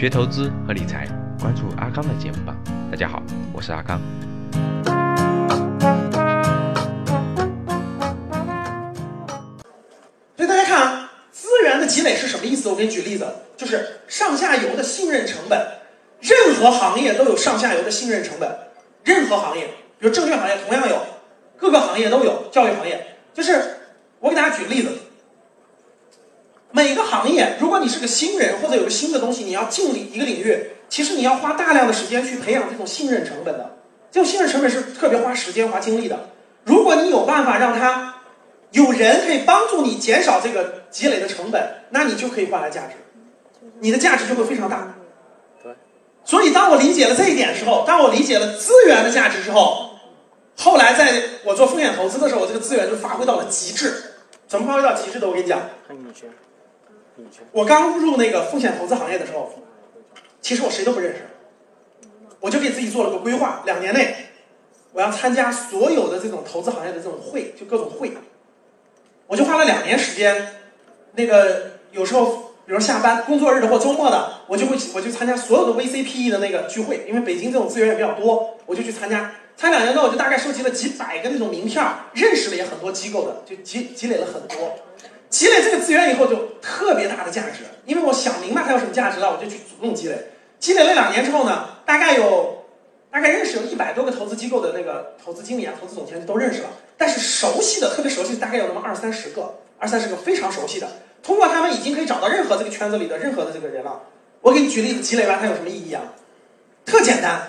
学投资和理财，关注阿刚的节目吧。大家好，我是阿刚。所以大家看啊，资源的积累是什么意思？我给你举例子，就是上下游的信任成本。任何行业都有上下游的信任成本，任何行业，比如证券行业同样有，各个行业都有，教育行业就是我给大家举例子。每个行业，如果你是个新人或者有个新的东西，你要进一个领域，其实你要花大量的时间去培养这种信任成本的。这种信任成本是特别花时间、花精力的。如果你有办法让他有人可以帮助你减少这个积累的成本，那你就可以换来价值，你的价值就会非常大。对。所以当我理解了这一点之后，当我理解了资源的价值之后，后来在我做风险投资的时候，我这个资源就发挥到了极致。怎么发挥到极致的？我跟你讲。看你圈，你圈。我刚入那个风险投资行业的时候，其实我谁都不认识，我就给自己做了个规划，两年内我要参加所有的这种投资行业的这种会，就各种会。我就花了两年时间，那个有时候，比如下班、工作日的或周末的，我就会我就参加所有的 VCPE 的那个聚会，因为北京这种资源也比较多，我就去参加。参两年多，我就大概收集了几百个那种名片，认识了也很多机构的，就积积累了很多。积累这个资源以后，就特别大的价值，因为我想明白它有什么价值了，我就去主动积累。积累了两年之后呢，大概有大概认识有一百多个投资机构的那个投资经理啊、投资总监都认识了。但是熟悉的特别熟悉，大概有那么二三十个，二三十个非常熟悉的。通过他们已经可以找到任何这个圈子里的任何的这个人了。我给你举例子，积累完它有什么意义啊？特简单。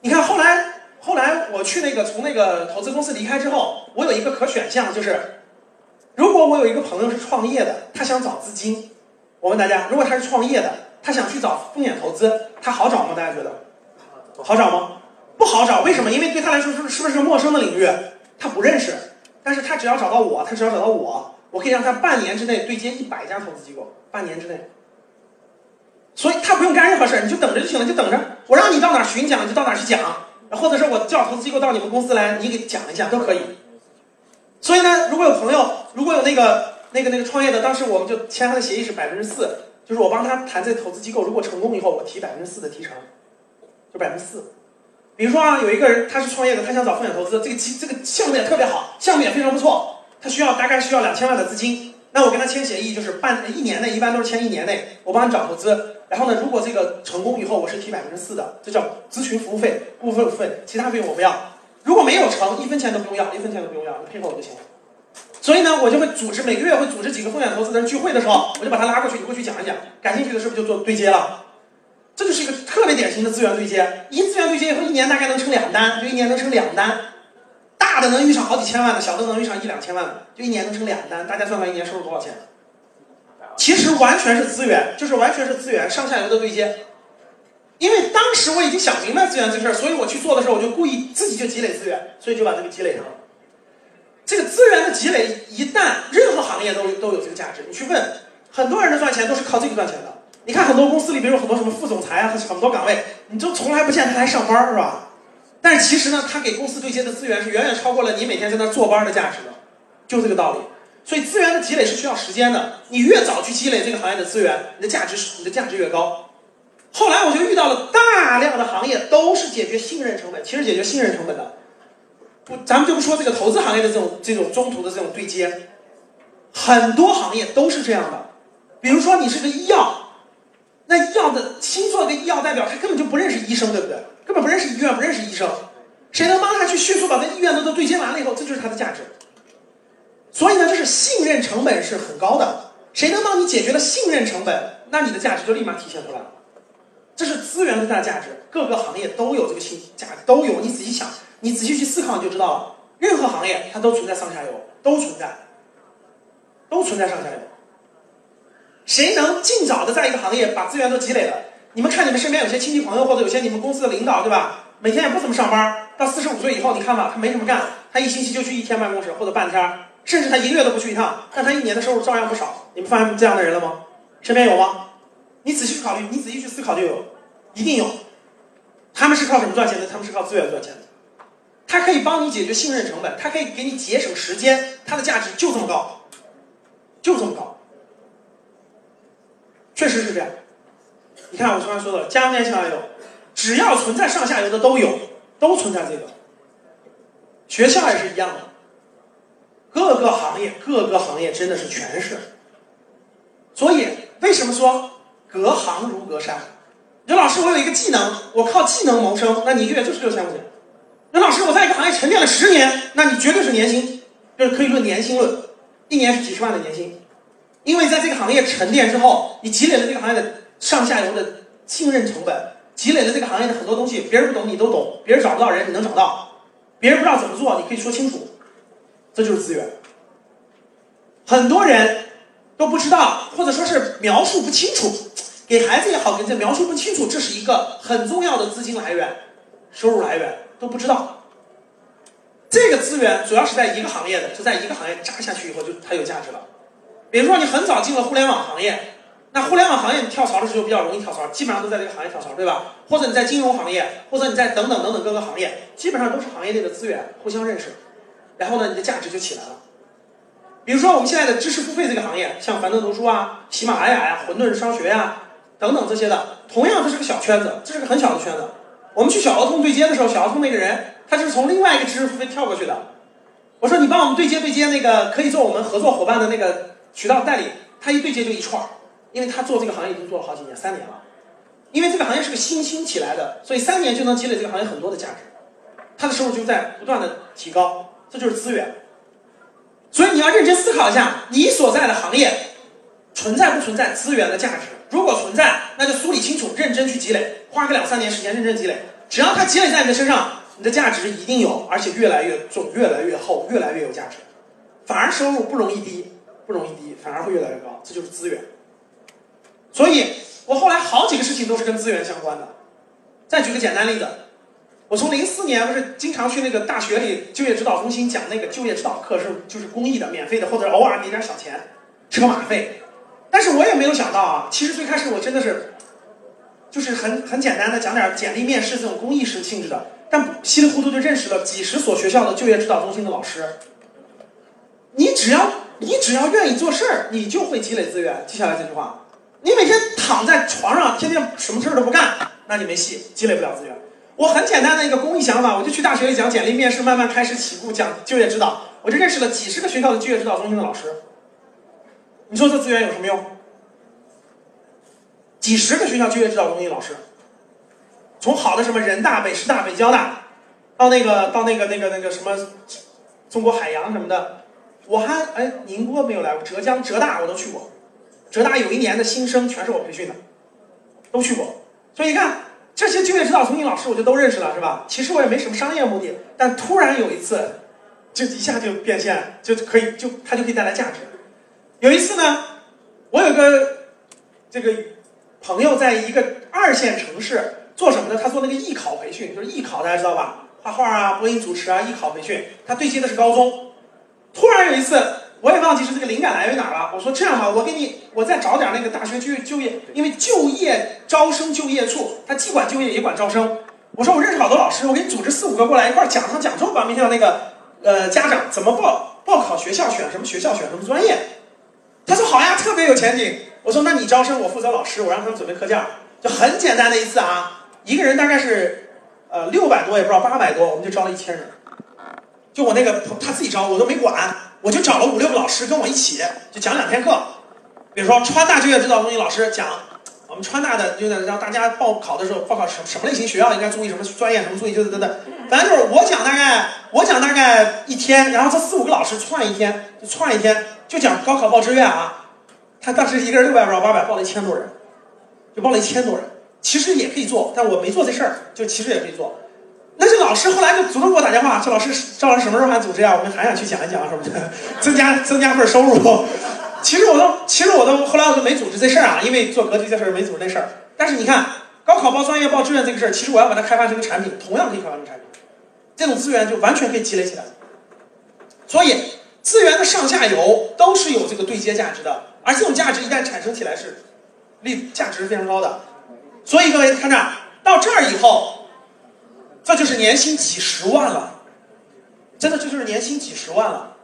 你看后来后来我去那个从那个投资公司离开之后，我有一个可选项，就是如果我有一个朋友是创业的，他想找资金，我问大家，如果他是创业的，他想去找风险投资，他好找吗？大家觉得好找吗？不好找，为什么？因为对他来说是是不是陌生的领域？他不认识，但是他只要找到我，他只要找到我，我可以让他半年之内对接一百家投资机构，半年之内。所以他不用干任何事儿，你就等着就行了，就等着。我让你到哪儿巡讲，你就到哪儿去讲，或者是我叫投资机构到你们公司来，你给讲一下都可以。所以呢，如果有朋友，如果有那个那个那个创业的，当时我们就签他的协议是百分之四，就是我帮他谈这投资机构，如果成功以后，我提百分之四的提成，就百分之四。比如说啊，有一个人他是创业的，他想找风险投资，这个机这个项目也特别好，项目也非常不错，他需要大概需要两千万的资金，那我跟他签协议，就是半一年内，一般都是签一年内，我帮你找投资。然后呢，如果这个成功以后，我是提百分之四的，这叫咨询服务费、顾问费，其他费用我不要。如果没有成，一分钱都不用要，一分钱都不用要，你配合我就行了。所以呢，我就会组织每个月会组织几个风险投资的人聚会的时候，我就把他拉过去，你过去讲一讲，感兴趣的是不是就做对接了？这就是一个特别典型的资源对接。一资源对接以后，一年大概能成两单，就一年能成两单。大的能遇上好几千万的，小的能遇上一两千万的，就一年能成两单。大家算算一年收入多少钱？其实完全是资源，就是完全是资源上下游的对接。因为当时我已经想明白资源这事儿，所以我去做的时候，我就故意自己就积累资源，所以就把这个积累上了。这个资源的积累，一旦任何行业都都有这个价值。你去问很多人的赚钱都是靠这个赚钱的。你看很多公司里边有很多什么副总裁啊，很多岗位，你就从来不见他来上班，是吧？但是其实呢，他给公司对接的资源是远远超过了你每天在那坐班的价值的，就这个道理。所以资源的积累是需要时间的，你越早去积累这个行业的资源，你的价值是你的价值越高。后来我就遇到了大量的行业都是解决信任成本，其实解决信任成本的，不，咱们就不说这个投资行业的这种这种中途的这种对接，很多行业都是这样的。比如说你是个医药，那医药的新做的医药代表，他根本就不认识医生，对不对？根本不认识医院，不认识医生，谁能帮他去迅速把这医院都都对接完了以后，这就是他的价值。所以呢，就是信任成本是很高的。谁能帮你解决了信任成本，那你的价值就立马体现出来了。资源最大的价值，各个行业都有这个信息价值，都有。你仔细想，你仔细去思考，你就知道了。任何行业它都存在上下游，都存在，都存在上下游。谁能尽早的在一个行业把资源都积累了？你们看你们身边有些亲戚朋友，或者有些你们公司的领导，对吧？每天也不怎么上班，到四十五岁以后，你看吧，他没什么干，他一星期就去一天办公室或者半天，甚至他一个月都不去一趟，但他一年的收入照样不少。你们发现这样的人了吗？身边有吗？你仔细去考虑，你仔细去思考就有，一定有。他们是靠什么赚钱的？他们是靠资源赚钱的。他可以帮你解决信任成本，他可以给你节省时间，它的价值就这么高，就这么高。确实是这样。你看我刚才说的加中间下游，只要存在上下游的都有，都存在这个。学校也是一样的，各个行业各个行业真的是全是。所以为什么说隔行如隔山？刘老师，我有一个技能，我靠技能谋生，那你一个月就是六千块钱。刘老师，我在一个行业沉淀了十年，那你绝对是年薪，就是可以论年薪论，一年是几十万的年薪。因为在这个行业沉淀之后，你积累了这个行业的上下游的信任成本，积累了这个行业的很多东西，别人不懂你都懂，别人找不到人你能找到，别人不知道怎么做你可以说清楚，这就是资源。很多人都不知道，或者说是描述不清楚，给孩子也好，给这描述不清楚，这是一个很重要的资金来源、收入来源都不知道。这个资源主要是在一个行业的，就在一个行业扎下去以后，就它有价值了。比如说你很早进了互联网行业，那互联网行业你跳槽的时候比较容易跳槽，基本上都在这个行业跳槽，对吧？或者你在金融行业，或者你在等等等等各个行业，基本上都是行业内的资源互相认识，然后呢，你的价值就起来了。比如说我们现在的知识付费这个行业，像樊登读书啊、喜马拉雅呀、混沌商学呀等等这些的，同样这是个小圈子，这是个很小的圈子。我们去小儿童对接的时候，小儿童那个人他就是从另外一个知识付费跳过去的。我说你帮我们对接对接那个可以做我们合作伙伴的那个。渠道代理，他一对接就一串儿，因为他做这个行业已经做了好几年，三年了。因为这个行业是个新兴起来的，所以三年就能积累这个行业很多的价值，他的收入就在不断的提高，这就是资源。所以你要认真思考一下，你所在的行业存在不存在资源的价值？如果存在，那就梳理清楚，认真去积累，花个两三年时间认真积累。只要它积累在你的身上，你的价值一定有，而且越来越重，越来越厚，越来越有价值，反而收入不容易低。不容易低，反而会越来越高，这就是资源。所以我后来好几个事情都是跟资源相关的。再举个简单例子，我从零四年不是经常去那个大学里就业指导中心讲那个就业指导课，是就是公益的、免费的，或者偶尔给点小钱，车马费。但是我也没有想到啊，其实最开始我真的是，就是很很简单的讲点简历面试这种公益式性质的，但稀里糊涂就认识了几十所学校的就业指导中心的老师。你只要。你只要愿意做事儿，你就会积累资源。记下来这句话。你每天躺在床上，天天什么事儿都不干，那你没戏，积累不了资源。我很简单的一个公益想法，我就去大学里讲简历面试，慢慢开始起步讲就业指导，我就认识了几十个学校的就业指导中心的老师。你说这资源有什么用？几十个学校就业指导中心老师，从好的什么人大、北师大、北交大，到那个到那个那个那个什么中国海洋什么的。我还哎，宁波没有来过，浙江浙大我都去过，浙大有一年的新生全是我培训的，都去过。所以你看这些就业指导中心老师，我就都认识了，是吧？其实我也没什么商业目的，但突然有一次，就一下就变现，就可以就他就可以带来价值。有一次呢，我有个这个朋友在一个二线城市做什么呢？他做那个艺考培训，就是艺考大家知道吧？画画啊，播音主持啊，艺考培训，他对接的是高中。突然有一次，我也忘记是这个灵感来源于哪了。我说这样吧，我给你，我再找点那个大学就就业，因为就业招生就业处，他既管就业也管招生。我说我认识好多老师，我给你组织四五个过来一块儿讲上讲座吧。明天那个呃家长怎么报报考学校，选什么学校，选什么专业。他说好呀，特别有前景。我说那你招生，我负责老师，我让他们准备课件，就很简单的一次啊，一个人大概是呃六百多，也不知道八百多，我们就招了一千人。就我那个他自己招，我都没管，我就找了五六个老师跟我一起，就讲两天课。比如说川大就业指导中心老师讲，我们川大的就在让大家报考的时候，报考什什么类型学校应该注意什么专业，什么注意，就是等等。反正就是我讲大概我讲大概一天，然后这四五个老师串一天，就串一天，就讲高考报志愿啊。他当时一个人六百不到八百，报了一千多人，就报了一千多人。其实也可以做，但我没做这事儿，就其实也可以做。那这老师后来就主动给我打电话，说老师赵老师什么时候还组织呀？我们还想去讲一讲什么的，增加增加份收入。其实我都其实我都后来我就没组织这事儿啊，因为做格局这事儿没组织那事儿。但是你看高考报专业报志愿这个事儿，其实我要把它开发成个产品，同样可以开发成产品。这种资源就完全可以积累起来。所以资源的上下游都是有这个对接价值的，而这种价值一旦产生起来是，利价值是非常高的。所以各位看这儿，到这儿以后。这就是年薪几十万了，真的这就是年薪几十万了。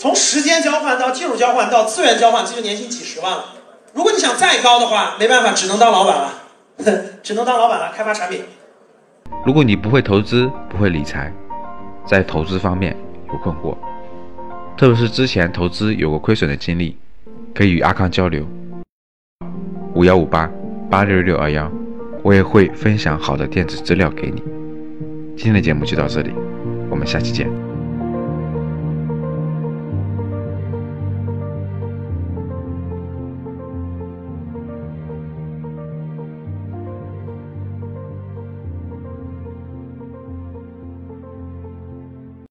从时间交换到技术交换到资源交换，这就年薪几十万了。如果你想再高的话，没办法，只能当老板了。只能当老板了，开发产品。如果你不会投资，不会理财，在投资方面有困惑，特别是之前投资有过亏损的经历，可以与阿康交流。五幺五八八六六二幺，我也会分享好的电子资料给你。今天的节目就到这里，我们下期见。